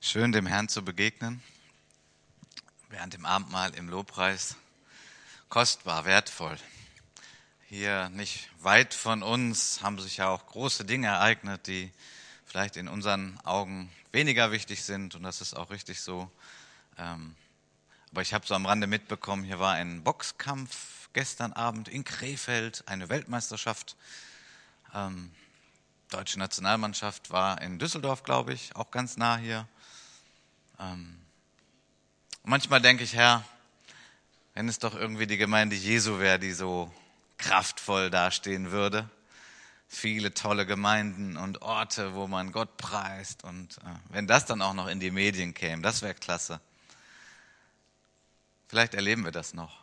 Schön, dem Herrn zu begegnen, während dem Abendmahl im Lobpreis. Kostbar, wertvoll. Hier nicht weit von uns haben sich ja auch große Dinge ereignet, die vielleicht in unseren Augen weniger wichtig sind und das ist auch richtig so. Ähm, aber ich habe so am Rande mitbekommen, hier war ein Boxkampf gestern Abend in Krefeld, eine Weltmeisterschaft. Ähm, deutsche Nationalmannschaft war in Düsseldorf, glaube ich, auch ganz nah hier. Ähm, manchmal denke ich, Herr, wenn es doch irgendwie die Gemeinde Jesu wäre, die so kraftvoll dastehen würde. Viele tolle Gemeinden und Orte, wo man Gott preist. Und äh, wenn das dann auch noch in die Medien käme, das wäre klasse. Vielleicht erleben wir das noch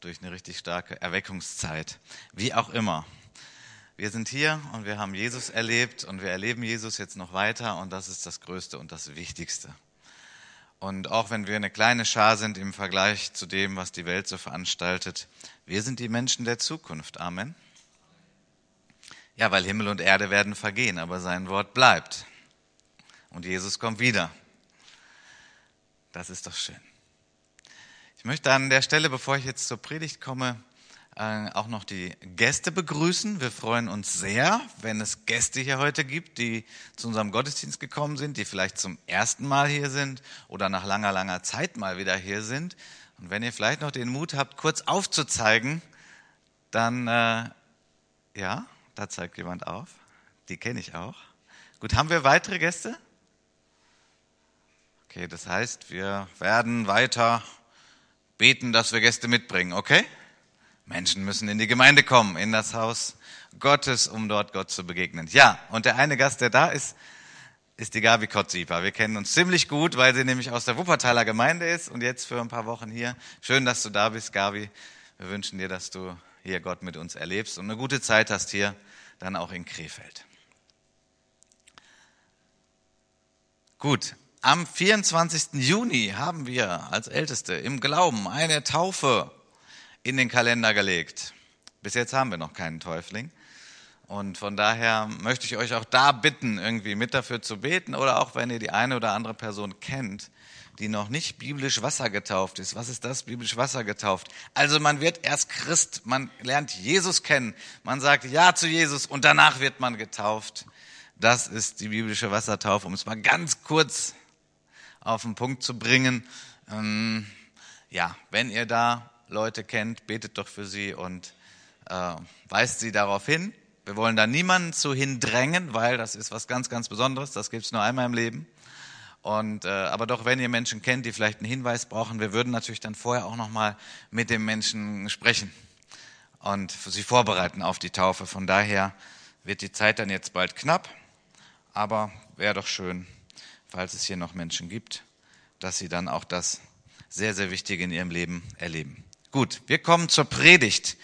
durch eine richtig starke Erweckungszeit. Wie auch immer. Wir sind hier und wir haben Jesus erlebt und wir erleben Jesus jetzt noch weiter und das ist das Größte und das Wichtigste. Und auch wenn wir eine kleine Schar sind im Vergleich zu dem, was die Welt so veranstaltet, wir sind die Menschen der Zukunft. Amen. Ja, weil Himmel und Erde werden vergehen, aber sein Wort bleibt. Und Jesus kommt wieder. Das ist doch schön. Ich möchte an der Stelle, bevor ich jetzt zur Predigt komme, äh, auch noch die Gäste begrüßen. Wir freuen uns sehr, wenn es Gäste hier heute gibt, die zu unserem Gottesdienst gekommen sind, die vielleicht zum ersten Mal hier sind oder nach langer, langer Zeit mal wieder hier sind. Und wenn ihr vielleicht noch den Mut habt, kurz aufzuzeigen, dann, äh, ja, da zeigt jemand auf. Die kenne ich auch. Gut, haben wir weitere Gäste? Okay, das heißt, wir werden weiter beten, dass wir Gäste mitbringen, okay? Menschen müssen in die Gemeinde kommen, in das Haus Gottes, um dort Gott zu begegnen. Ja, und der eine Gast, der da ist, ist die Gabi Kotzipa. Wir kennen uns ziemlich gut, weil sie nämlich aus der Wuppertaler Gemeinde ist und jetzt für ein paar Wochen hier. Schön, dass du da bist, Gabi. Wir wünschen dir, dass du hier Gott mit uns erlebst und eine gute Zeit hast hier, dann auch in Krefeld. Gut, am 24. Juni haben wir als Älteste im Glauben eine Taufe in den Kalender gelegt. Bis jetzt haben wir noch keinen Täufling. Und von daher möchte ich euch auch da bitten, irgendwie mit dafür zu beten oder auch wenn ihr die eine oder andere Person kennt, die noch nicht biblisch Wasser getauft ist. Was ist das, biblisch Wasser getauft? Also man wird erst Christ, man lernt Jesus kennen, man sagt Ja zu Jesus und danach wird man getauft. Das ist die biblische Wassertaufe, um es mal ganz kurz auf den Punkt zu bringen. Ähm, ja, wenn ihr da Leute kennt, betet doch für sie und äh, weist sie darauf hin. Wir wollen da niemanden zu hindrängen, weil das ist was ganz, ganz Besonderes. Das gibt es nur einmal im Leben. Und, äh, aber doch, wenn ihr Menschen kennt, die vielleicht einen Hinweis brauchen, wir würden natürlich dann vorher auch nochmal mit dem Menschen sprechen und sie vorbereiten auf die Taufe. Von daher wird die Zeit dann jetzt bald knapp, aber wäre doch schön, falls es hier noch Menschen gibt, dass sie dann auch das sehr, sehr Wichtige in ihrem Leben erleben. Gut, wir kommen zur Predigt.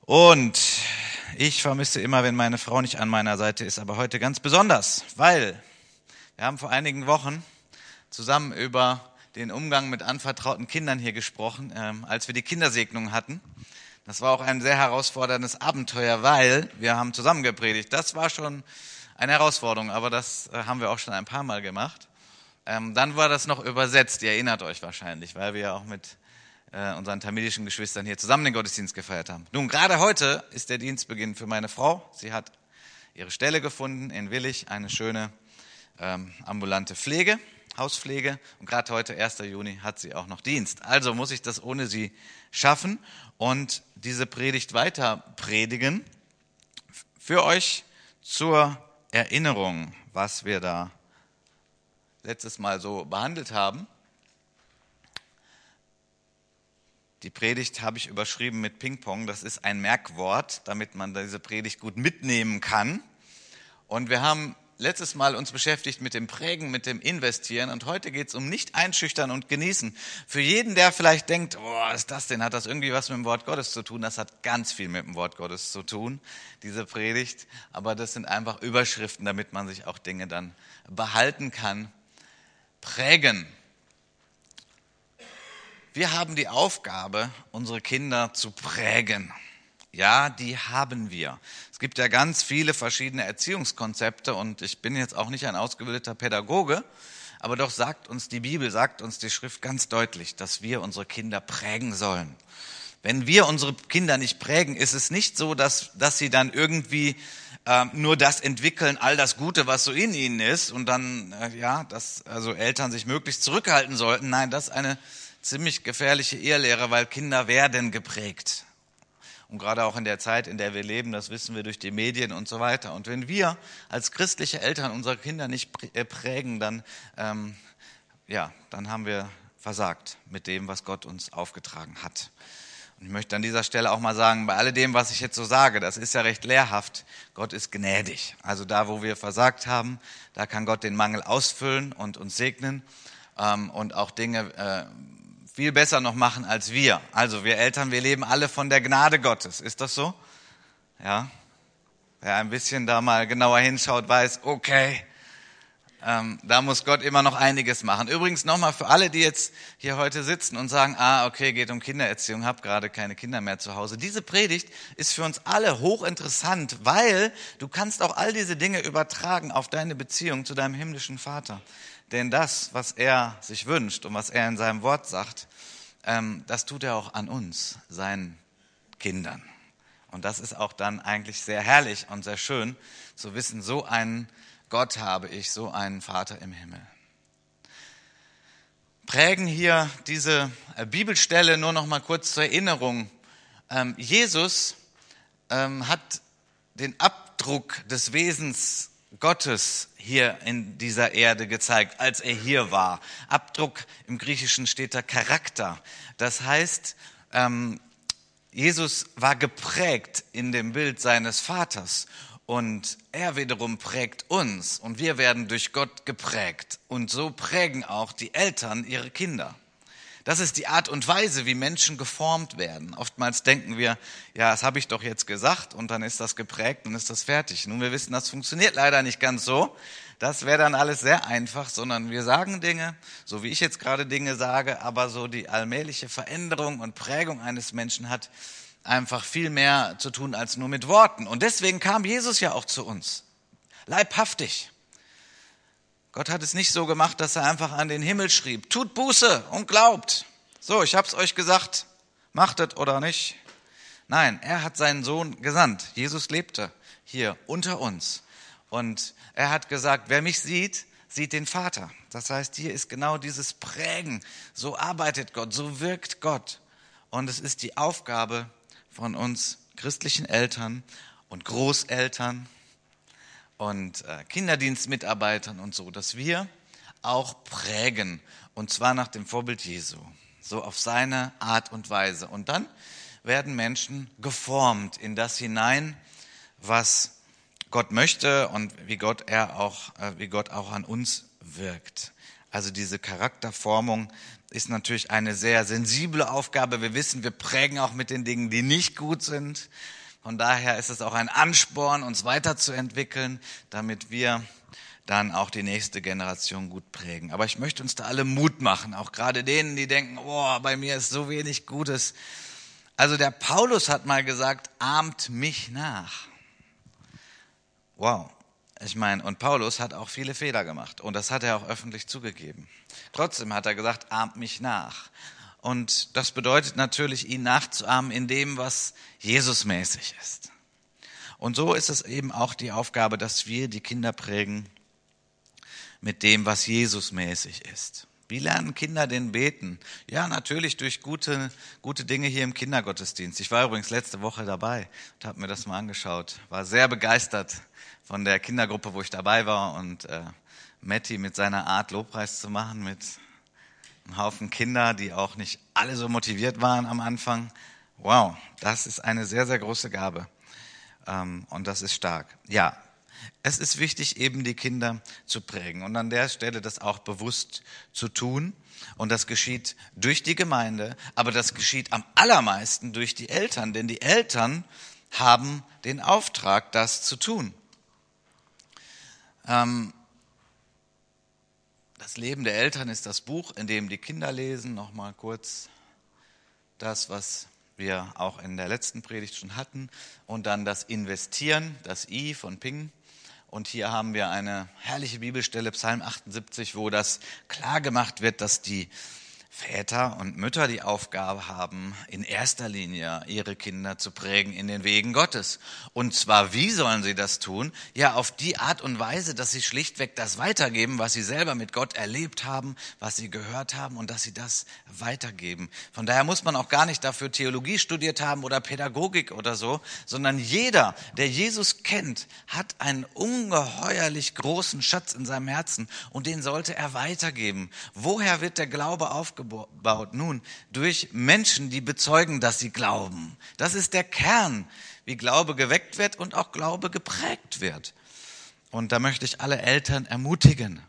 Und ich vermisse immer, wenn meine Frau nicht an meiner Seite ist, aber heute ganz besonders, weil wir haben vor einigen Wochen zusammen über den Umgang mit anvertrauten Kindern hier gesprochen, ähm, als wir die Kindersegnung hatten. Das war auch ein sehr herausforderndes Abenteuer, weil wir haben zusammen gepredigt. Das war schon eine Herausforderung, aber das äh, haben wir auch schon ein paar Mal gemacht. Ähm, dann war das noch übersetzt, ihr erinnert euch wahrscheinlich, weil wir ja auch mit äh, unseren tamilischen Geschwistern hier zusammen den Gottesdienst gefeiert haben. Nun, gerade heute ist der Dienstbeginn für meine Frau. Sie hat ihre Stelle gefunden in Willig, eine schöne ähm, ambulante Pflege, Hauspflege. Und gerade heute, 1. Juni, hat sie auch noch Dienst. Also muss ich das ohne sie schaffen und diese Predigt weiter predigen. Für euch zur Erinnerung, was wir da letztes Mal so behandelt haben. Die Predigt habe ich überschrieben mit Ping-Pong. Das ist ein Merkwort, damit man diese Predigt gut mitnehmen kann. Und wir haben letztes Mal uns beschäftigt mit dem Prägen, mit dem Investieren. Und heute geht es um nicht einschüchtern und genießen. Für jeden, der vielleicht denkt, oh, was ist das denn? Hat das irgendwie was mit dem Wort Gottes zu tun? Das hat ganz viel mit dem Wort Gottes zu tun, diese Predigt. Aber das sind einfach Überschriften, damit man sich auch Dinge dann behalten kann. Prägen. Wir haben die Aufgabe, unsere Kinder zu prägen. Ja, die haben wir. Es gibt ja ganz viele verschiedene Erziehungskonzepte und ich bin jetzt auch nicht ein ausgebildeter Pädagoge, aber doch sagt uns die Bibel, sagt uns die Schrift ganz deutlich, dass wir unsere Kinder prägen sollen. Wenn wir unsere Kinder nicht prägen, ist es nicht so, dass, dass sie dann irgendwie äh, nur das entwickeln, all das Gute, was so in ihnen ist, und dann, äh, ja, dass also Eltern sich möglichst zurückhalten sollten. Nein, das ist eine ziemlich gefährliche Irrlehre, weil Kinder werden geprägt. Und gerade auch in der Zeit, in der wir leben, das wissen wir durch die Medien und so weiter. Und wenn wir als christliche Eltern unsere Kinder nicht äh, prägen, dann, ähm, ja, dann haben wir versagt mit dem, was Gott uns aufgetragen hat. Und ich möchte an dieser Stelle auch mal sagen, bei alledem, was ich jetzt so sage, das ist ja recht lehrhaft. Gott ist gnädig. Also da, wo wir versagt haben, da kann Gott den Mangel ausfüllen und uns segnen ähm, und auch Dinge äh, viel besser noch machen als wir. Also wir Eltern, wir leben alle von der Gnade Gottes. Ist das so? Ja. Wer ein bisschen da mal genauer hinschaut, weiß, okay, ähm, da muss Gott immer noch einiges machen. Übrigens nochmal für alle, die jetzt hier heute sitzen und sagen, ah, okay, geht um Kindererziehung, habe gerade keine Kinder mehr zu Hause. Diese Predigt ist für uns alle hochinteressant, weil du kannst auch all diese Dinge übertragen auf deine Beziehung zu deinem himmlischen Vater. Denn das, was er sich wünscht und was er in seinem Wort sagt, ähm, das tut er auch an uns, seinen Kindern. Und das ist auch dann eigentlich sehr herrlich und sehr schön zu wissen, so einen Gott habe ich, so einen Vater im Himmel. Prägen hier diese äh, Bibelstelle nur noch mal kurz zur Erinnerung. Ähm, Jesus ähm, hat den Abdruck des Wesens Gottes hier in dieser Erde gezeigt, als er hier war. Abdruck im Griechischen steht da Charakter. Das heißt, ähm, Jesus war geprägt in dem Bild seines Vaters und er wiederum prägt uns und wir werden durch Gott geprägt und so prägen auch die Eltern ihre Kinder. Das ist die Art und Weise, wie Menschen geformt werden. Oftmals denken wir, ja, das habe ich doch jetzt gesagt und dann ist das geprägt und ist das fertig. Nun, wir wissen, das funktioniert leider nicht ganz so. Das wäre dann alles sehr einfach, sondern wir sagen Dinge, so wie ich jetzt gerade Dinge sage, aber so die allmähliche Veränderung und Prägung eines Menschen hat einfach viel mehr zu tun als nur mit Worten. Und deswegen kam Jesus ja auch zu uns. Leibhaftig. Gott hat es nicht so gemacht, dass er einfach an den Himmel schrieb, tut Buße und glaubt. So, ich habe es euch gesagt, macht es oder nicht. Nein, er hat seinen Sohn gesandt. Jesus lebte hier unter uns. Und er hat gesagt, wer mich sieht, sieht den Vater. Das heißt, hier ist genau dieses Prägen. So arbeitet Gott, so wirkt Gott. Und es ist die Aufgabe von uns christlichen Eltern und Großeltern und äh, Kinderdienstmitarbeitern und so, dass wir auch prägen und zwar nach dem Vorbild Jesu, so auf seine Art und Weise. Und dann werden Menschen geformt in das hinein, was Gott möchte und wie Gott er auch, äh, wie Gott auch an uns wirkt. Also diese Charakterformung ist natürlich eine sehr sensible Aufgabe. Wir wissen, wir prägen auch mit den Dingen, die nicht gut sind. Von daher ist es auch ein Ansporn, uns weiterzuentwickeln, damit wir dann auch die nächste Generation gut prägen. Aber ich möchte uns da alle Mut machen, auch gerade denen, die denken, oh, bei mir ist so wenig Gutes. Also der Paulus hat mal gesagt, ahmt mich nach. Wow. Ich meine, und Paulus hat auch viele Fehler gemacht und das hat er auch öffentlich zugegeben. Trotzdem hat er gesagt, ahmt mich nach. Und das bedeutet natürlich, ihn nachzuahmen in dem, was Jesusmäßig ist. Und so ist es eben auch die Aufgabe, dass wir die Kinder prägen mit dem, was Jesusmäßig ist. Wie lernen Kinder denn beten? Ja, natürlich durch gute, gute Dinge hier im Kindergottesdienst. Ich war übrigens letzte Woche dabei und habe mir das mal angeschaut. War sehr begeistert von der Kindergruppe, wo ich dabei war und äh, Matti mit seiner Art Lobpreis zu machen, mit einen Haufen Kinder, die auch nicht alle so motiviert waren am Anfang. Wow, das ist eine sehr, sehr große Gabe. Ähm, und das ist stark. Ja, es ist wichtig, eben die Kinder zu prägen und an der Stelle das auch bewusst zu tun. Und das geschieht durch die Gemeinde, aber das geschieht am allermeisten durch die Eltern, denn die Eltern haben den Auftrag, das zu tun. Ähm, das Leben der Eltern ist das Buch, in dem die Kinder lesen. Nochmal kurz das, was wir auch in der letzten Predigt schon hatten. Und dann das Investieren, das I von Ping. Und hier haben wir eine herrliche Bibelstelle, Psalm 78, wo das klar gemacht wird, dass die Väter und Mütter die Aufgabe haben, in erster Linie ihre Kinder zu prägen in den Wegen Gottes. Und zwar, wie sollen sie das tun? Ja, auf die Art und Weise, dass sie schlichtweg das weitergeben, was sie selber mit Gott erlebt haben, was sie gehört haben und dass sie das weitergeben. Von daher muss man auch gar nicht dafür Theologie studiert haben oder Pädagogik oder so, sondern jeder, der Jesus kennt, hat einen ungeheuerlich großen Schatz in seinem Herzen und den sollte er weitergeben. Woher wird der Glaube aufgebaut? Aufgebaut? Nun, durch Menschen, die bezeugen, dass sie glauben. Das ist der Kern, wie Glaube geweckt wird und auch Glaube geprägt wird. Und da möchte ich alle Eltern ermutigen.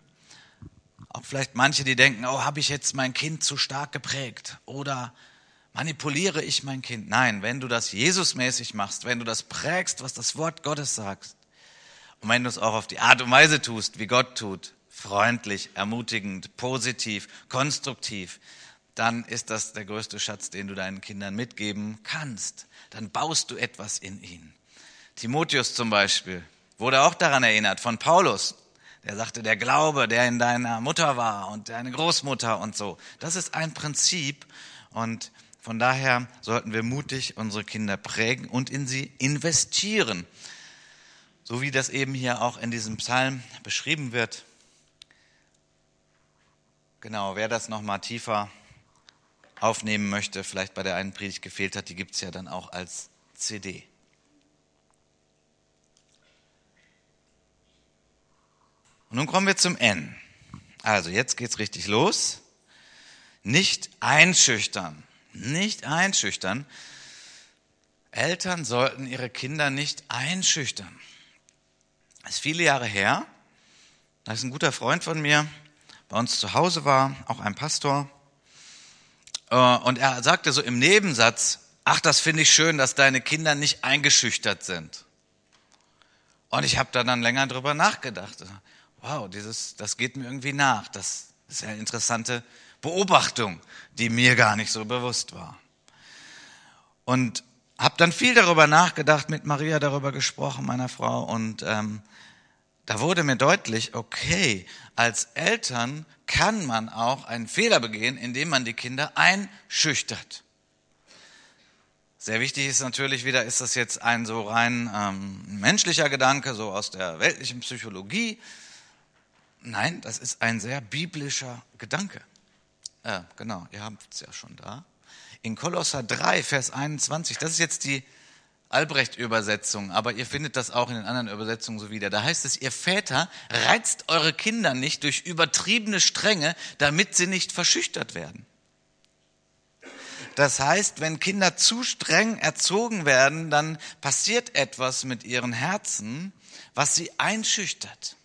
Auch vielleicht manche, die denken, oh, habe ich jetzt mein Kind zu stark geprägt oder manipuliere ich mein Kind? Nein, wenn du das Jesusmäßig machst, wenn du das prägst, was das Wort Gottes sagt, und wenn du es auch auf die Art und Weise tust, wie Gott tut, freundlich, ermutigend, positiv, konstruktiv, dann ist das der größte Schatz, den du deinen Kindern mitgeben kannst. Dann baust du etwas in ihnen. Timotheus zum Beispiel wurde auch daran erinnert von Paulus. Der sagte, der Glaube, der in deiner Mutter war und deine Großmutter und so. Das ist ein Prinzip und von daher sollten wir mutig unsere Kinder prägen und in sie investieren. So wie das eben hier auch in diesem Psalm beschrieben wird. Genau, wer das nochmal tiefer aufnehmen möchte, vielleicht bei der einen Predigt gefehlt hat, die gibt es ja dann auch als CD. Und nun kommen wir zum N. Also jetzt geht's richtig los. Nicht einschüchtern. Nicht einschüchtern. Eltern sollten ihre Kinder nicht einschüchtern. Das ist viele Jahre her. Da ist ein guter Freund von mir, bei uns zu Hause war, auch ein Pastor. Äh, und er sagte so im Nebensatz, ach, das finde ich schön, dass deine Kinder nicht eingeschüchtert sind. Und ich habe da dann länger drüber nachgedacht. Wow, dieses, das geht mir irgendwie nach. Das ist eine interessante Beobachtung, die mir gar nicht so bewusst war. Und habe dann viel darüber nachgedacht, mit Maria darüber gesprochen, meiner Frau, und ähm, da wurde mir deutlich, okay, als Eltern kann man auch einen Fehler begehen, indem man die Kinder einschüchtert. Sehr wichtig ist natürlich wieder, ist das jetzt ein so rein ähm, menschlicher Gedanke, so aus der weltlichen Psychologie? Nein, das ist ein sehr biblischer Gedanke. Ja, genau, ihr habt es ja schon da. In Kolosser 3, Vers 21, das ist jetzt die Albrecht-Übersetzung, aber ihr findet das auch in den anderen Übersetzungen so wieder. Da heißt es, ihr Väter reizt eure Kinder nicht durch übertriebene Strenge, damit sie nicht verschüchtert werden. Das heißt, wenn Kinder zu streng erzogen werden, dann passiert etwas mit ihren Herzen, was sie einschüchtert.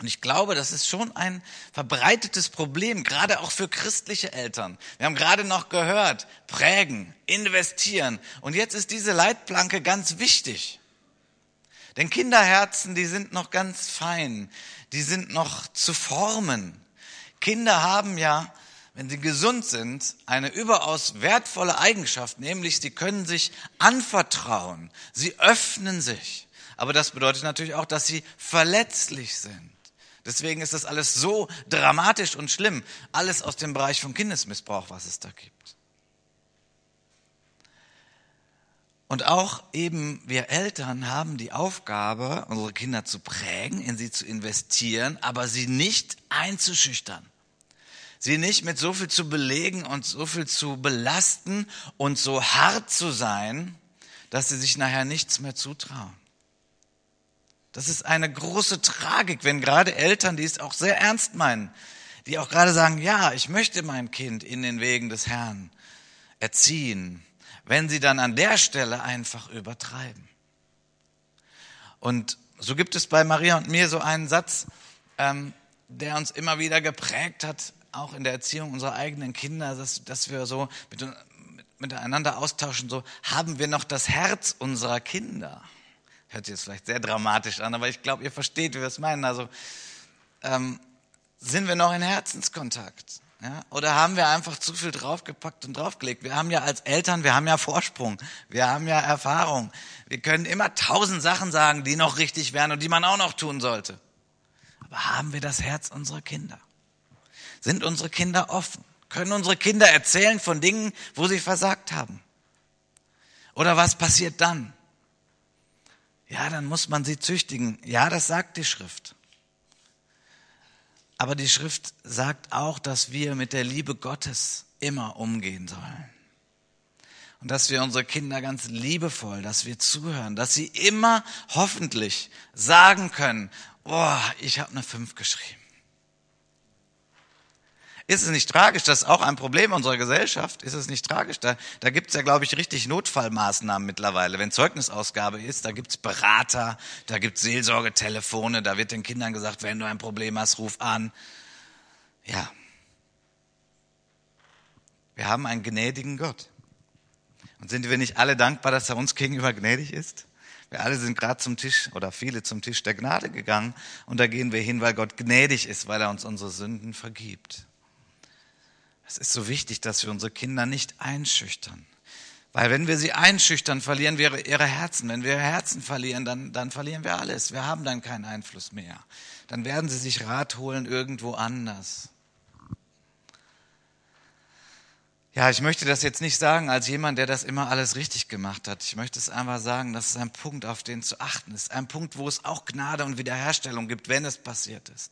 Und ich glaube, das ist schon ein verbreitetes Problem, gerade auch für christliche Eltern. Wir haben gerade noch gehört, prägen, investieren. Und jetzt ist diese Leitplanke ganz wichtig. Denn Kinderherzen, die sind noch ganz fein, die sind noch zu formen. Kinder haben ja, wenn sie gesund sind, eine überaus wertvolle Eigenschaft, nämlich sie können sich anvertrauen, sie öffnen sich. Aber das bedeutet natürlich auch, dass sie verletzlich sind. Deswegen ist das alles so dramatisch und schlimm. Alles aus dem Bereich von Kindesmissbrauch, was es da gibt. Und auch eben wir Eltern haben die Aufgabe, unsere Kinder zu prägen, in sie zu investieren, aber sie nicht einzuschüchtern. Sie nicht mit so viel zu belegen und so viel zu belasten und so hart zu sein, dass sie sich nachher nichts mehr zutrauen. Das ist eine große Tragik, wenn gerade Eltern, die es auch sehr ernst meinen, die auch gerade sagen, ja, ich möchte mein Kind in den Wegen des Herrn erziehen, wenn sie dann an der Stelle einfach übertreiben. Und so gibt es bei Maria und mir so einen Satz, ähm, der uns immer wieder geprägt hat, auch in der Erziehung unserer eigenen Kinder, dass, dass wir so mit, miteinander austauschen, so haben wir noch das Herz unserer Kinder. Hört sich jetzt vielleicht sehr dramatisch an, aber ich glaube, ihr versteht, wie wir es meinen. Also ähm, sind wir noch in Herzenskontakt. Ja? Oder haben wir einfach zu viel draufgepackt und draufgelegt? Wir haben ja als Eltern, wir haben ja Vorsprung, wir haben ja Erfahrung. Wir können immer tausend Sachen sagen, die noch richtig wären und die man auch noch tun sollte. Aber haben wir das Herz unserer Kinder? Sind unsere Kinder offen? Können unsere Kinder erzählen von Dingen, wo sie versagt haben? Oder was passiert dann? Ja, dann muss man sie züchtigen. Ja, das sagt die Schrift. Aber die Schrift sagt auch, dass wir mit der Liebe Gottes immer umgehen sollen. Und dass wir unsere Kinder ganz liebevoll, dass wir zuhören, dass sie immer hoffentlich sagen können, oh, ich habe eine Fünf geschrieben. Ist es nicht tragisch? Das ist auch ein Problem unserer Gesellschaft. Ist es nicht tragisch? Da, da gibt es ja, glaube ich, richtig Notfallmaßnahmen mittlerweile. Wenn Zeugnisausgabe ist, da gibt es Berater, da gibt es Seelsorgetelefone, da wird den Kindern gesagt, wenn du ein Problem hast, ruf an. Ja. Wir haben einen gnädigen Gott. Und sind wir nicht alle dankbar, dass er uns gegenüber gnädig ist? Wir alle sind gerade zum Tisch oder viele zum Tisch der Gnade gegangen und da gehen wir hin, weil Gott gnädig ist, weil er uns unsere Sünden vergibt. Es ist so wichtig, dass wir unsere Kinder nicht einschüchtern. Weil wenn wir sie einschüchtern, verlieren wir ihre Herzen. Wenn wir ihre Herzen verlieren, dann, dann verlieren wir alles. Wir haben dann keinen Einfluss mehr. Dann werden sie sich Rat holen irgendwo anders. Ja, ich möchte das jetzt nicht sagen als jemand, der das immer alles richtig gemacht hat. Ich möchte es einfach sagen, das ist ein Punkt, auf den zu achten ist. Ein Punkt, wo es auch Gnade und Wiederherstellung gibt, wenn es passiert ist.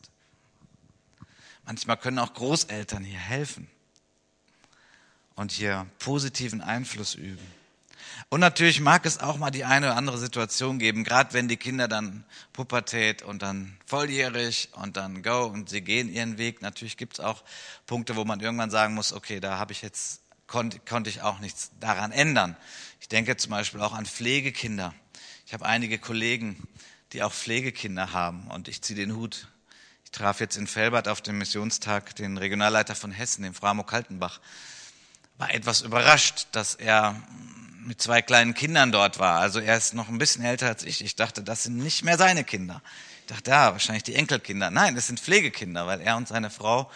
Manchmal können auch Großeltern hier helfen und hier positiven Einfluss üben. Und natürlich mag es auch mal die eine oder andere Situation geben, gerade wenn die Kinder dann Pubertät und dann volljährig und dann go und sie gehen ihren Weg. Natürlich gibt es auch Punkte, wo man irgendwann sagen muss, okay, da habe ich jetzt, konnte, konnte ich auch nichts daran ändern. Ich denke zum Beispiel auch an Pflegekinder. Ich habe einige Kollegen, die auch Pflegekinder haben und ich ziehe den Hut. Ich traf jetzt in Felbert auf dem Missionstag den Regionalleiter von Hessen, den Framo Kaltenbach war etwas überrascht, dass er mit zwei kleinen Kindern dort war. Also er ist noch ein bisschen älter als ich. Ich dachte, das sind nicht mehr seine Kinder. Ich dachte, ja, wahrscheinlich die Enkelkinder. Nein, das sind Pflegekinder, weil er und seine Frau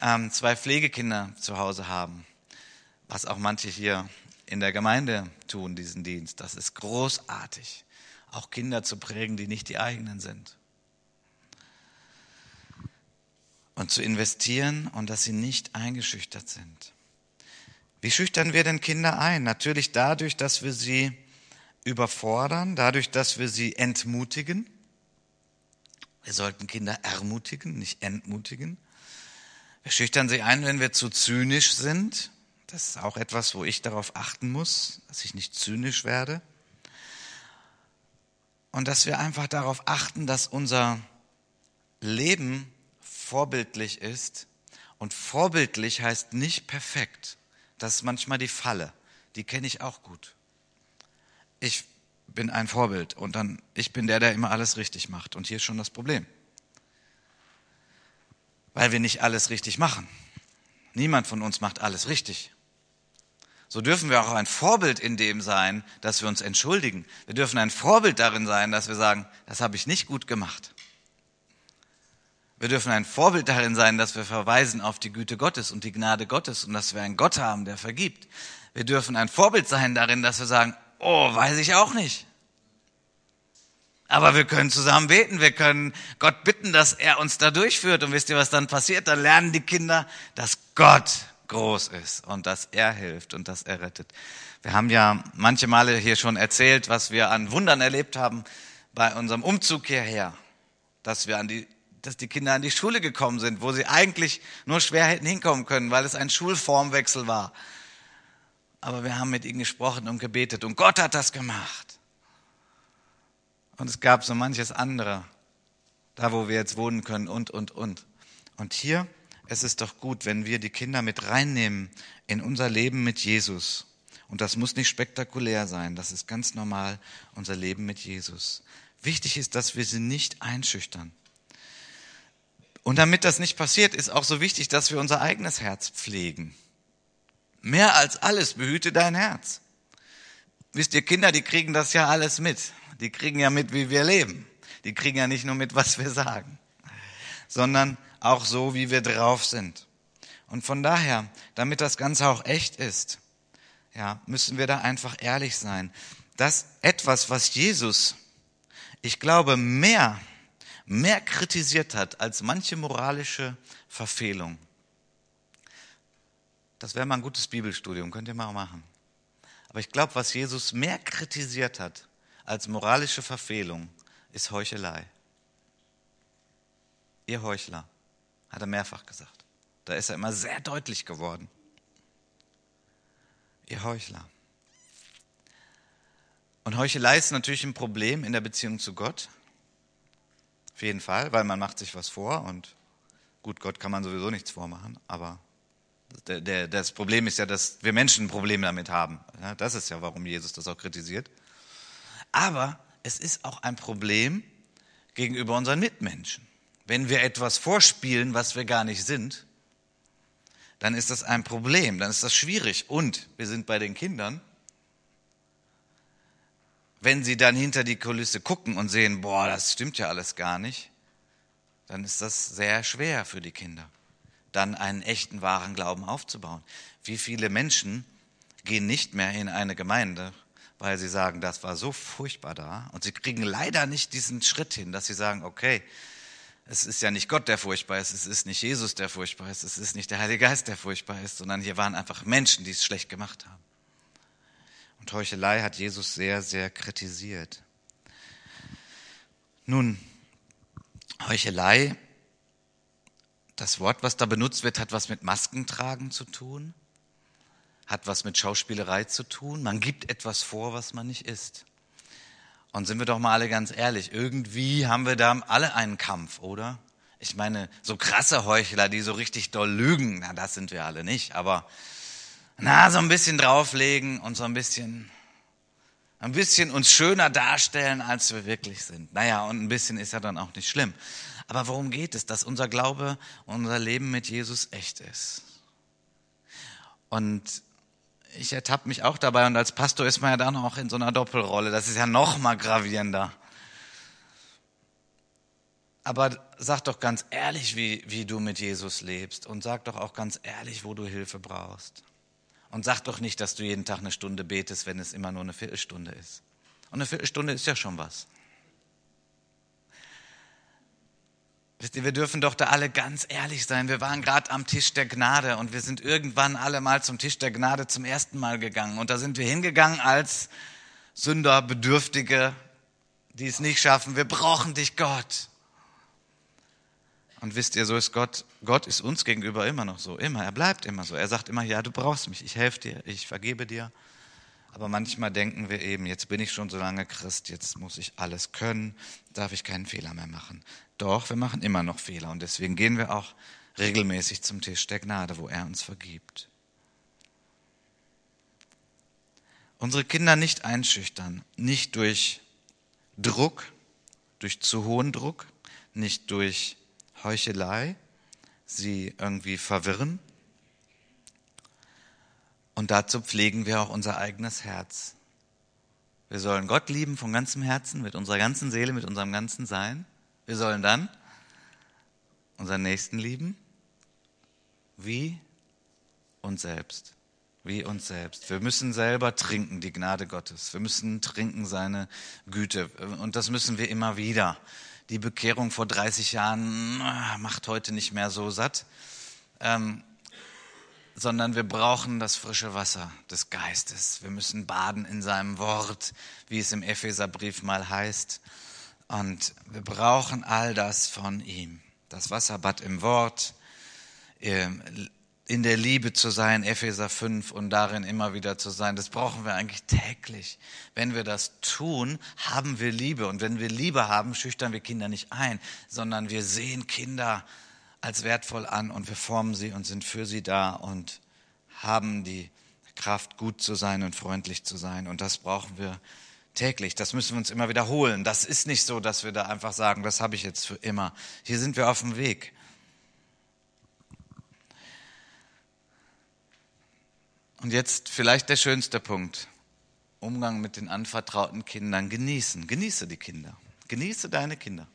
ähm, zwei Pflegekinder zu Hause haben. Was auch manche hier in der Gemeinde tun, diesen Dienst. Das ist großartig. Auch Kinder zu prägen, die nicht die eigenen sind. Und zu investieren und dass sie nicht eingeschüchtert sind. Wie schüchtern wir denn Kinder ein? Natürlich dadurch, dass wir sie überfordern, dadurch, dass wir sie entmutigen. Wir sollten Kinder ermutigen, nicht entmutigen. Wir schüchtern sie ein, wenn wir zu zynisch sind. Das ist auch etwas, wo ich darauf achten muss, dass ich nicht zynisch werde. Und dass wir einfach darauf achten, dass unser Leben vorbildlich ist. Und vorbildlich heißt nicht perfekt. Das ist manchmal die Falle. Die kenne ich auch gut. Ich bin ein Vorbild und dann, ich bin der, der immer alles richtig macht. Und hier ist schon das Problem. Weil wir nicht alles richtig machen. Niemand von uns macht alles richtig. So dürfen wir auch ein Vorbild in dem sein, dass wir uns entschuldigen. Wir dürfen ein Vorbild darin sein, dass wir sagen, das habe ich nicht gut gemacht. Wir dürfen ein Vorbild darin sein, dass wir verweisen auf die Güte Gottes und die Gnade Gottes und dass wir einen Gott haben, der vergibt. Wir dürfen ein Vorbild sein darin, dass wir sagen, oh, weiß ich auch nicht. Aber wir können zusammen beten, wir können Gott bitten, dass er uns da durchführt. Und wisst ihr, was dann passiert? Dann lernen die Kinder, dass Gott groß ist und dass er hilft und dass er rettet. Wir haben ja manche Male hier schon erzählt, was wir an Wundern erlebt haben bei unserem Umzug hierher, dass wir an die dass die Kinder an die Schule gekommen sind, wo sie eigentlich nur schwer hätten hinkommen können, weil es ein Schulformwechsel war. Aber wir haben mit ihnen gesprochen und gebetet und Gott hat das gemacht. Und es gab so manches andere, da wo wir jetzt wohnen können und, und, und. Und hier es ist doch gut, wenn wir die Kinder mit reinnehmen in unser Leben mit Jesus. Und das muss nicht spektakulär sein, das ist ganz normal, unser Leben mit Jesus. Wichtig ist, dass wir sie nicht einschüchtern. Und damit das nicht passiert, ist auch so wichtig, dass wir unser eigenes Herz pflegen. Mehr als alles behüte dein Herz. Wisst ihr, Kinder, die kriegen das ja alles mit. Die kriegen ja mit, wie wir leben. Die kriegen ja nicht nur mit, was wir sagen, sondern auch so, wie wir drauf sind. Und von daher, damit das Ganze auch echt ist, ja, müssen wir da einfach ehrlich sein. Das etwas, was Jesus, ich glaube, mehr, mehr kritisiert hat als manche moralische Verfehlung. Das wäre mal ein gutes Bibelstudium, könnt ihr mal machen. Aber ich glaube, was Jesus mehr kritisiert hat als moralische Verfehlung, ist Heuchelei. Ihr Heuchler, hat er mehrfach gesagt. Da ist er immer sehr deutlich geworden. Ihr Heuchler. Und Heuchelei ist natürlich ein Problem in der Beziehung zu Gott. Auf jeden Fall, weil man macht sich was vor und gut, Gott kann man sowieso nichts vormachen, aber der, der, das Problem ist ja, dass wir Menschen ein Problem damit haben. Das ist ja, warum Jesus das auch kritisiert. Aber es ist auch ein Problem gegenüber unseren Mitmenschen. Wenn wir etwas vorspielen, was wir gar nicht sind, dann ist das ein Problem, dann ist das schwierig. Und wir sind bei den Kindern. Wenn sie dann hinter die Kulisse gucken und sehen, boah, das stimmt ja alles gar nicht, dann ist das sehr schwer für die Kinder dann einen echten, wahren Glauben aufzubauen. Wie viele Menschen gehen nicht mehr in eine Gemeinde, weil sie sagen, das war so furchtbar da. Und sie kriegen leider nicht diesen Schritt hin, dass sie sagen, okay, es ist ja nicht Gott, der furchtbar ist, es ist nicht Jesus, der furchtbar ist, es ist nicht der Heilige Geist, der furchtbar ist, sondern hier waren einfach Menschen, die es schlecht gemacht haben. Und Heuchelei hat Jesus sehr, sehr kritisiert. Nun, Heuchelei das Wort, was da benutzt wird, hat was mit Maskentragen zu tun, hat was mit Schauspielerei zu tun. Man gibt etwas vor, was man nicht ist. Und sind wir doch mal alle ganz ehrlich, irgendwie haben wir da alle einen Kampf, oder? Ich meine, so krasse Heuchler, die so richtig doll lügen, na, das sind wir alle nicht, aber na, so ein bisschen drauflegen und so ein bisschen, ein bisschen uns schöner darstellen, als wir wirklich sind. Naja, und ein bisschen ist ja dann auch nicht schlimm. Aber worum geht es? Dass unser Glaube, unser Leben mit Jesus echt ist. Und ich ertappe mich auch dabei und als Pastor ist man ja dann auch in so einer Doppelrolle. Das ist ja noch mal gravierender. Aber sag doch ganz ehrlich, wie, wie du mit Jesus lebst und sag doch auch ganz ehrlich, wo du Hilfe brauchst. Und sag doch nicht, dass du jeden Tag eine Stunde betest, wenn es immer nur eine Viertelstunde ist. Und eine Viertelstunde ist ja schon was. Wisst ihr, wir dürfen doch da alle ganz ehrlich sein. Wir waren gerade am Tisch der Gnade und wir sind irgendwann alle mal zum Tisch der Gnade zum ersten Mal gegangen. Und da sind wir hingegangen als Sünder, Bedürftige, die es nicht schaffen. Wir brauchen dich, Gott. Und wisst ihr, so ist Gott. Gott ist uns gegenüber immer noch so. Immer. Er bleibt immer so. Er sagt immer, ja, du brauchst mich. Ich helfe dir. Ich vergebe dir. Aber manchmal denken wir eben, jetzt bin ich schon so lange Christ, jetzt muss ich alles können, darf ich keinen Fehler mehr machen. Doch, wir machen immer noch Fehler und deswegen gehen wir auch regelmäßig zum Tisch der Gnade, wo er uns vergibt. Unsere Kinder nicht einschüchtern, nicht durch Druck, durch zu hohen Druck, nicht durch Heuchelei, sie irgendwie verwirren. Und dazu pflegen wir auch unser eigenes Herz. Wir sollen Gott lieben von ganzem Herzen, mit unserer ganzen Seele, mit unserem ganzen Sein. Wir sollen dann unseren Nächsten lieben, wie uns selbst. Wie uns selbst. Wir müssen selber trinken die Gnade Gottes. Wir müssen trinken seine Güte. Und das müssen wir immer wieder. Die Bekehrung vor 30 Jahren ah, macht heute nicht mehr so satt. Ähm, sondern wir brauchen das frische Wasser des Geistes. Wir müssen baden in seinem Wort, wie es im Epheserbrief mal heißt. Und wir brauchen all das von ihm. Das Wasserbad im Wort, in der Liebe zu sein, Epheser 5, und darin immer wieder zu sein. Das brauchen wir eigentlich täglich. Wenn wir das tun, haben wir Liebe. Und wenn wir Liebe haben, schüchtern wir Kinder nicht ein, sondern wir sehen Kinder als wertvoll an und wir formen sie und sind für sie da und haben die Kraft, gut zu sein und freundlich zu sein. Und das brauchen wir täglich. Das müssen wir uns immer wiederholen. Das ist nicht so, dass wir da einfach sagen, das habe ich jetzt für immer. Hier sind wir auf dem Weg. Und jetzt vielleicht der schönste Punkt. Umgang mit den anvertrauten Kindern genießen. Genieße die Kinder. Genieße deine Kinder.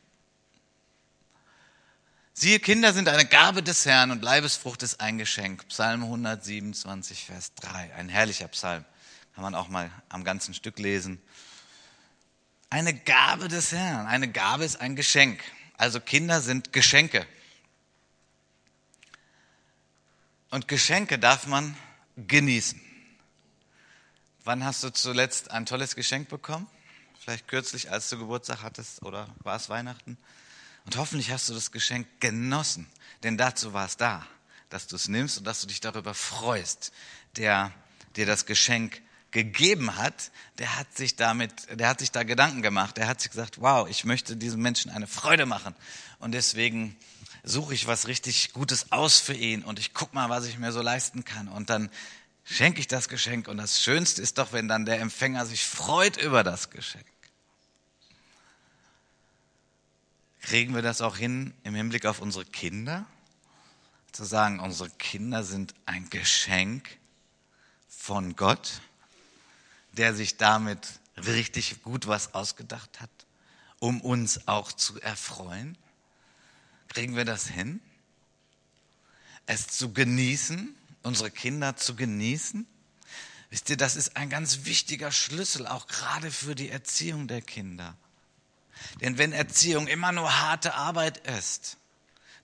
Siehe, Kinder sind eine Gabe des Herrn und Leibesfrucht ist ein Geschenk. Psalm 127, Vers 3. Ein herrlicher Psalm. Kann man auch mal am ganzen Stück lesen. Eine Gabe des Herrn. Eine Gabe ist ein Geschenk. Also Kinder sind Geschenke. Und Geschenke darf man genießen. Wann hast du zuletzt ein tolles Geschenk bekommen? Vielleicht kürzlich, als du Geburtstag hattest oder war es Weihnachten? Und hoffentlich hast du das Geschenk genossen, denn dazu war es da, dass du es nimmst und dass du dich darüber freust. Der dir das Geschenk gegeben hat, der hat sich damit, der hat sich da Gedanken gemacht. Der hat sich gesagt, wow, ich möchte diesem Menschen eine Freude machen. Und deswegen suche ich was richtig Gutes aus für ihn und ich guck mal, was ich mir so leisten kann. Und dann schenke ich das Geschenk. Und das Schönste ist doch, wenn dann der Empfänger sich freut über das Geschenk. Kriegen wir das auch hin im Hinblick auf unsere Kinder? Zu sagen, unsere Kinder sind ein Geschenk von Gott, der sich damit richtig gut was ausgedacht hat, um uns auch zu erfreuen? Kriegen wir das hin? Es zu genießen, unsere Kinder zu genießen? Wisst ihr, das ist ein ganz wichtiger Schlüssel, auch gerade für die Erziehung der Kinder. Denn wenn Erziehung immer nur harte Arbeit ist,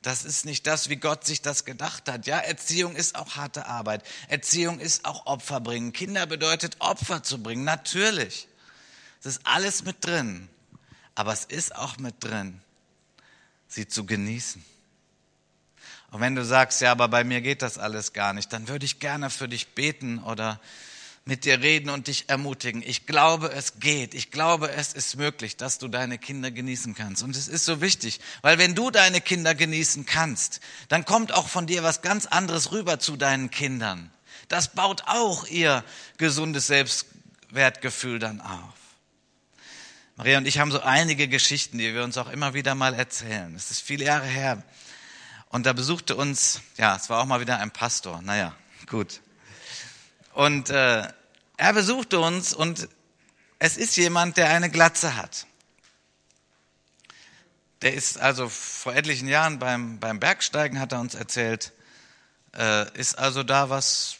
das ist nicht das, wie Gott sich das gedacht hat. Ja, Erziehung ist auch harte Arbeit. Erziehung ist auch Opfer bringen. Kinder bedeutet Opfer zu bringen, natürlich. Es ist alles mit drin. Aber es ist auch mit drin, sie zu genießen. Und wenn du sagst, ja, aber bei mir geht das alles gar nicht, dann würde ich gerne für dich beten oder mit dir reden und dich ermutigen. Ich glaube, es geht. Ich glaube, es ist möglich, dass du deine Kinder genießen kannst. Und es ist so wichtig, weil wenn du deine Kinder genießen kannst, dann kommt auch von dir was ganz anderes rüber zu deinen Kindern. Das baut auch ihr gesundes Selbstwertgefühl dann auf. Maria und ich haben so einige Geschichten, die wir uns auch immer wieder mal erzählen. Es ist viele Jahre her. Und da besuchte uns, ja, es war auch mal wieder ein Pastor. Naja, gut. Und äh, er besuchte uns und es ist jemand, der eine Glatze hat. Der ist also vor etlichen Jahren beim, beim Bergsteigen, hat er uns erzählt, äh, ist also da was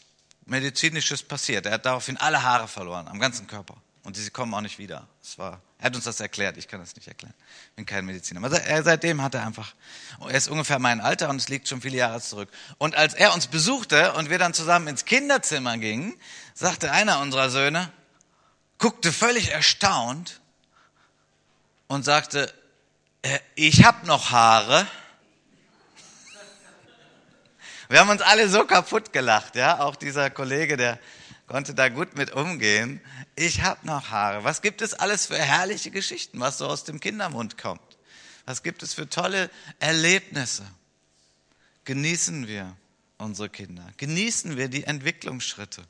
Medizinisches passiert. Er hat daraufhin alle Haare verloren, am ganzen Körper. Und sie kommen auch nicht wieder. Es war, er hat uns das erklärt, ich kann das nicht erklären. Ich bin kein Mediziner. Aber seitdem hat er einfach, er ist ungefähr mein Alter und es liegt schon viele Jahre zurück. Und als er uns besuchte und wir dann zusammen ins Kinderzimmer gingen, sagte einer unserer Söhne, guckte völlig erstaunt und sagte, äh, ich habe noch Haare. Wir haben uns alle so kaputt gelacht, ja, auch dieser Kollege, der konnte da gut mit umgehen. Ich habe noch Haare. Was gibt es alles für herrliche Geschichten, was so aus dem Kindermund kommt? Was gibt es für tolle Erlebnisse? Genießen wir unsere Kinder. Genießen wir die Entwicklungsschritte.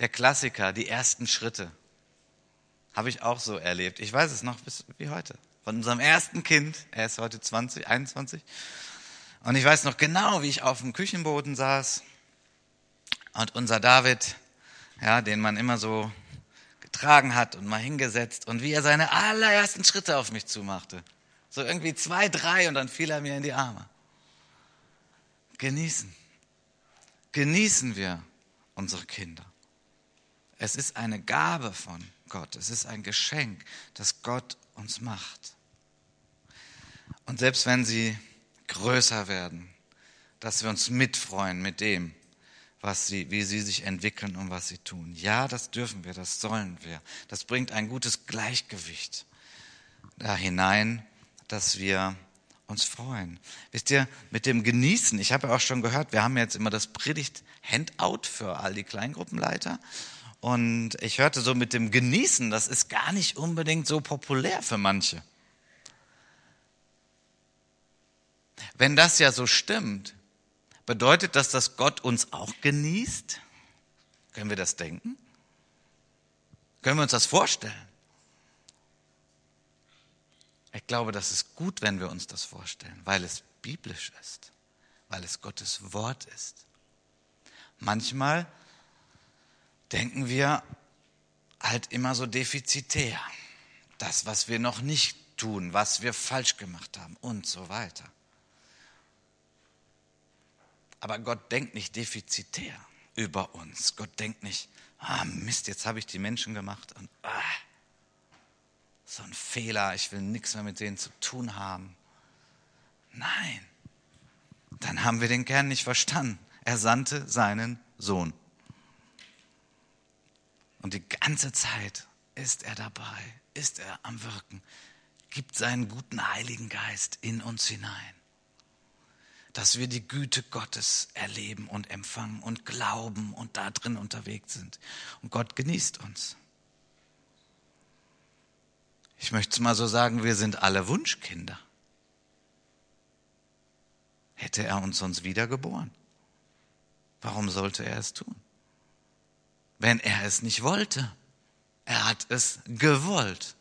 Der Klassiker, die ersten Schritte. Habe ich auch so erlebt. Ich weiß es noch bis wie heute. Von unserem ersten Kind, er ist heute 20, 21. Und ich weiß noch genau, wie ich auf dem Küchenboden saß und unser David ja, den man immer so getragen hat und mal hingesetzt und wie er seine allerersten Schritte auf mich zumachte. So irgendwie zwei, drei und dann fiel er mir in die Arme. Genießen. Genießen wir unsere Kinder. Es ist eine Gabe von Gott. Es ist ein Geschenk, das Gott uns macht. Und selbst wenn sie größer werden, dass wir uns mitfreuen mit dem, was sie, wie sie sich entwickeln und was sie tun. Ja, das dürfen wir, das sollen wir. Das bringt ein gutes Gleichgewicht da hinein, dass wir uns freuen. Wisst ihr, mit dem Genießen, ich habe ja auch schon gehört, wir haben jetzt immer das Predigt-Handout für all die Kleingruppenleiter. Und ich hörte so mit dem Genießen, das ist gar nicht unbedingt so populär für manche. Wenn das ja so stimmt, Bedeutet das, dass Gott uns auch genießt? Können wir das denken? Können wir uns das vorstellen? Ich glaube, das ist gut, wenn wir uns das vorstellen, weil es biblisch ist, weil es Gottes Wort ist. Manchmal denken wir halt immer so defizitär. Das, was wir noch nicht tun, was wir falsch gemacht haben und so weiter. Aber Gott denkt nicht defizitär über uns. Gott denkt nicht, ah Mist, jetzt habe ich die Menschen gemacht und ah, so ein Fehler, ich will nichts mehr mit denen zu tun haben. Nein, dann haben wir den Kern nicht verstanden. Er sandte seinen Sohn. Und die ganze Zeit ist er dabei, ist er am Wirken, gibt seinen guten Heiligen Geist in uns hinein dass wir die Güte Gottes erleben und empfangen und glauben und da drin unterwegs sind. Und Gott genießt uns. Ich möchte es mal so sagen, wir sind alle Wunschkinder. Hätte er uns sonst wiedergeboren? Warum sollte er es tun? Wenn er es nicht wollte. Er hat es gewollt.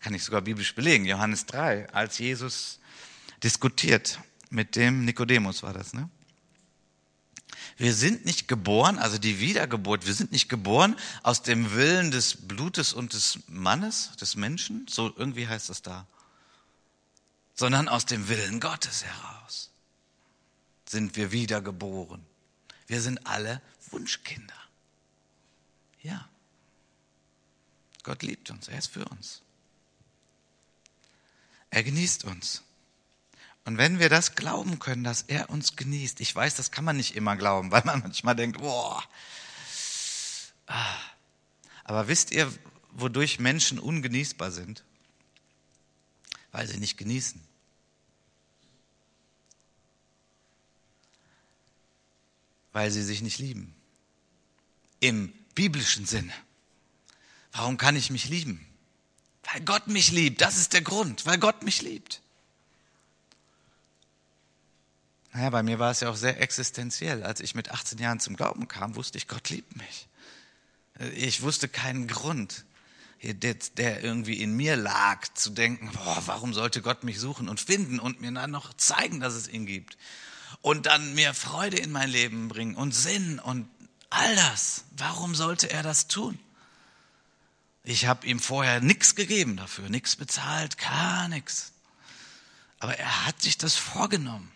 Kann ich sogar biblisch belegen. Johannes 3, als Jesus diskutiert mit dem Nikodemus war das, ne? Wir sind nicht geboren, also die Wiedergeburt, wir sind nicht geboren aus dem Willen des Blutes und des Mannes, des Menschen, so irgendwie heißt das da, sondern aus dem Willen Gottes heraus sind wir wiedergeboren. Wir sind alle Wunschkinder. Ja. Gott liebt uns, er ist für uns. Er genießt uns. Und wenn wir das glauben können, dass er uns genießt, ich weiß, das kann man nicht immer glauben, weil man manchmal denkt, boah. Ah. Aber wisst ihr, wodurch Menschen ungenießbar sind? Weil sie nicht genießen. Weil sie sich nicht lieben. Im biblischen Sinne. Warum kann ich mich lieben? Weil Gott mich liebt. Das ist der Grund, weil Gott mich liebt. Naja, bei mir war es ja auch sehr existenziell. Als ich mit 18 Jahren zum Glauben kam, wusste ich, Gott liebt mich. Ich wusste keinen Grund, der irgendwie in mir lag, zu denken, boah, warum sollte Gott mich suchen und finden und mir dann noch zeigen, dass es ihn gibt. Und dann mir Freude in mein Leben bringen und Sinn und all das. Warum sollte er das tun? Ich habe ihm vorher nichts gegeben dafür, nichts bezahlt, gar nichts. Aber er hat sich das vorgenommen.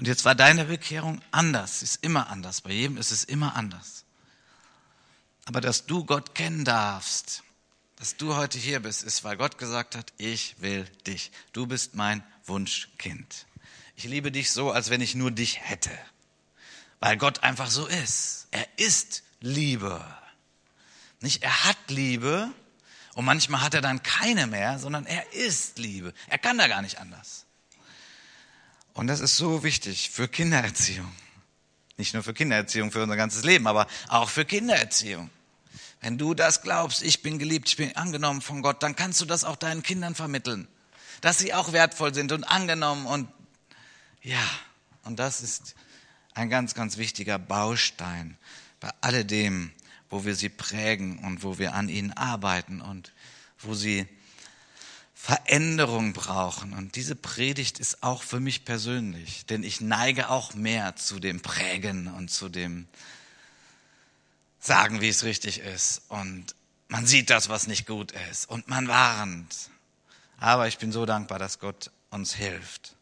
Und jetzt war deine Bekehrung anders, ist immer anders. Bei jedem ist es immer anders. Aber dass du Gott kennen darfst, dass du heute hier bist, ist, weil Gott gesagt hat, ich will dich. Du bist mein Wunschkind. Ich liebe dich so, als wenn ich nur dich hätte. Weil Gott einfach so ist. Er ist Liebe. Nicht er hat Liebe und manchmal hat er dann keine mehr, sondern er ist Liebe. Er kann da gar nicht anders. Und das ist so wichtig für Kindererziehung. Nicht nur für Kindererziehung, für unser ganzes Leben, aber auch für Kindererziehung. Wenn du das glaubst, ich bin geliebt, ich bin angenommen von Gott, dann kannst du das auch deinen Kindern vermitteln. Dass sie auch wertvoll sind und angenommen und ja, und das ist ein ganz, ganz wichtiger Baustein bei alledem, wo wir sie prägen und wo wir an ihnen arbeiten und wo sie Veränderung brauchen. Und diese Predigt ist auch für mich persönlich, denn ich neige auch mehr zu dem Prägen und zu dem Sagen, wie es richtig ist. Und man sieht das, was nicht gut ist. Und man warnt. Aber ich bin so dankbar, dass Gott uns hilft.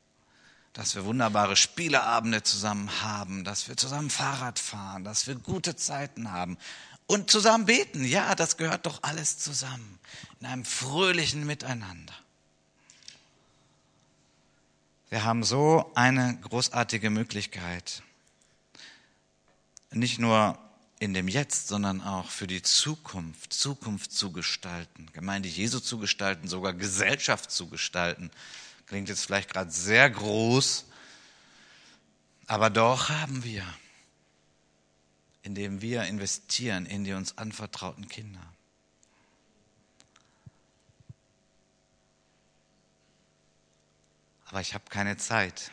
Dass wir wunderbare Spieleabende zusammen haben, dass wir zusammen Fahrrad fahren, dass wir gute Zeiten haben und zusammen beten. Ja, das gehört doch alles zusammen in einem fröhlichen Miteinander. Wir haben so eine großartige Möglichkeit, nicht nur in dem Jetzt, sondern auch für die Zukunft, Zukunft zu gestalten, Gemeinde Jesu zu gestalten, sogar Gesellschaft zu gestalten. Klingt jetzt vielleicht gerade sehr groß, aber doch haben wir, indem wir investieren in die uns anvertrauten Kinder. aber ich habe keine Zeit.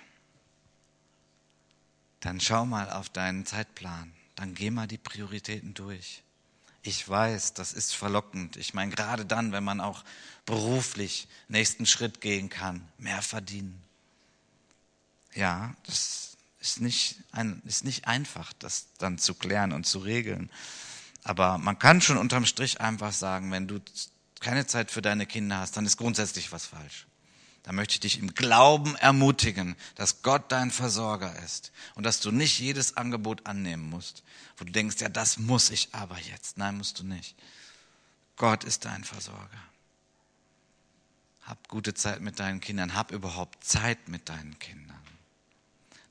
Dann schau mal auf deinen Zeitplan. Dann geh mal die Prioritäten durch. Ich weiß, das ist verlockend. Ich meine, gerade dann, wenn man auch beruflich nächsten Schritt gehen kann, mehr verdienen. Ja, das ist nicht, ein, ist nicht einfach, das dann zu klären und zu regeln. Aber man kann schon unterm Strich einfach sagen, wenn du keine Zeit für deine Kinder hast, dann ist grundsätzlich was falsch dann möchte ich dich im Glauben ermutigen, dass Gott dein Versorger ist und dass du nicht jedes Angebot annehmen musst, wo du denkst, ja, das muss ich aber jetzt. Nein, musst du nicht. Gott ist dein Versorger. Hab gute Zeit mit deinen Kindern, hab überhaupt Zeit mit deinen Kindern.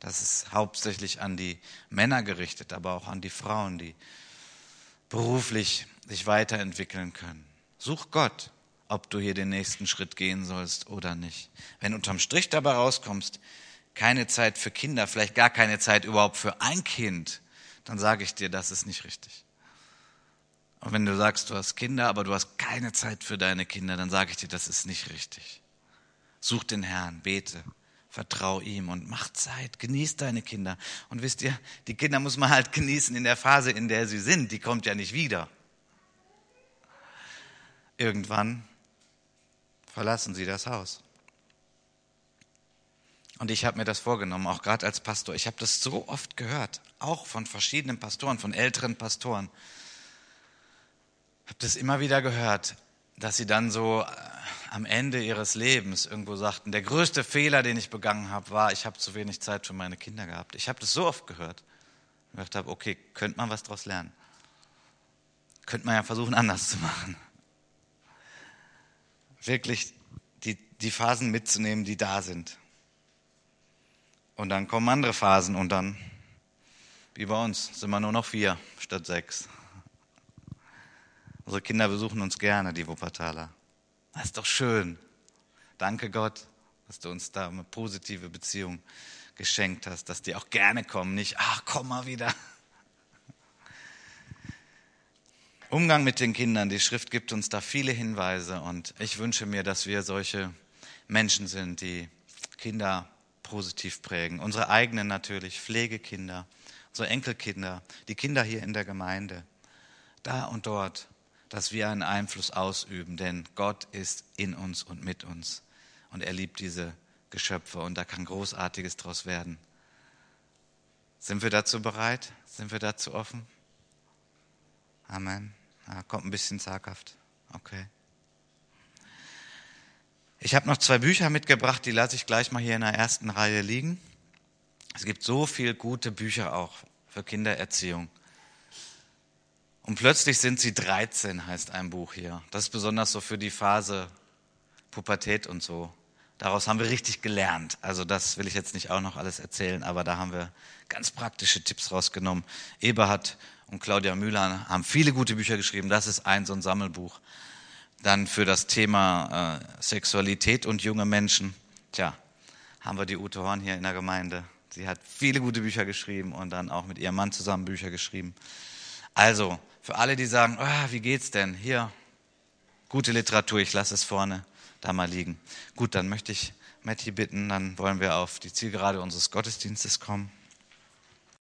Das ist hauptsächlich an die Männer gerichtet, aber auch an die Frauen, die beruflich sich weiterentwickeln können. Such Gott, ob du hier den nächsten Schritt gehen sollst oder nicht. Wenn unterm Strich dabei rauskommst, keine Zeit für Kinder, vielleicht gar keine Zeit überhaupt für ein Kind, dann sage ich dir, das ist nicht richtig. Und wenn du sagst, du hast Kinder, aber du hast keine Zeit für deine Kinder, dann sage ich dir, das ist nicht richtig. Such den Herrn, bete, vertrau ihm und mach Zeit, genieß deine Kinder. Und wisst ihr, die Kinder muss man halt genießen in der Phase, in der sie sind. Die kommt ja nicht wieder. Irgendwann verlassen sie das Haus. Und ich habe mir das vorgenommen, auch gerade als Pastor. Ich habe das so oft gehört, auch von verschiedenen Pastoren, von älteren Pastoren. Ich habe das immer wieder gehört, dass sie dann so äh, am Ende ihres Lebens irgendwo sagten, der größte Fehler, den ich begangen habe, war, ich habe zu wenig Zeit für meine Kinder gehabt. Ich habe das so oft gehört. Ich dachte, habe, okay, könnte man was daraus lernen. Könnte man ja versuchen, anders zu machen wirklich die, die Phasen mitzunehmen, die da sind. Und dann kommen andere Phasen und dann, wie bei uns, sind wir nur noch vier statt sechs. Unsere Kinder besuchen uns gerne, die Wuppertaler. Das ist doch schön. Danke Gott, dass du uns da eine positive Beziehung geschenkt hast, dass die auch gerne kommen, nicht, ach, komm mal wieder. Umgang mit den Kindern. Die Schrift gibt uns da viele Hinweise und ich wünsche mir, dass wir solche Menschen sind, die Kinder positiv prägen. Unsere eigenen natürlich, Pflegekinder, unsere Enkelkinder, die Kinder hier in der Gemeinde. Da und dort, dass wir einen Einfluss ausüben, denn Gott ist in uns und mit uns und er liebt diese Geschöpfe und da kann Großartiges draus werden. Sind wir dazu bereit? Sind wir dazu offen? Amen. Ja, kommt ein bisschen zaghaft. Okay. Ich habe noch zwei Bücher mitgebracht, die lasse ich gleich mal hier in der ersten Reihe liegen. Es gibt so viele gute Bücher auch für Kindererziehung. Und plötzlich sind sie 13, heißt ein Buch hier. Das ist besonders so für die Phase Pubertät und so. Daraus haben wir richtig gelernt. Also das will ich jetzt nicht auch noch alles erzählen, aber da haben wir ganz praktische Tipps rausgenommen. Eberhard und Claudia Müller haben viele gute Bücher geschrieben. Das ist ein so ein Sammelbuch. Dann für das Thema äh, Sexualität und junge Menschen. Tja, haben wir die Ute Horn hier in der Gemeinde. Sie hat viele gute Bücher geschrieben und dann auch mit ihrem Mann zusammen Bücher geschrieben. Also, für alle, die sagen, oh, wie geht's denn? Hier, gute Literatur, ich lasse es vorne da mal liegen. Gut, dann möchte ich Matti bitten, dann wollen wir auf die Zielgerade unseres Gottesdienstes kommen.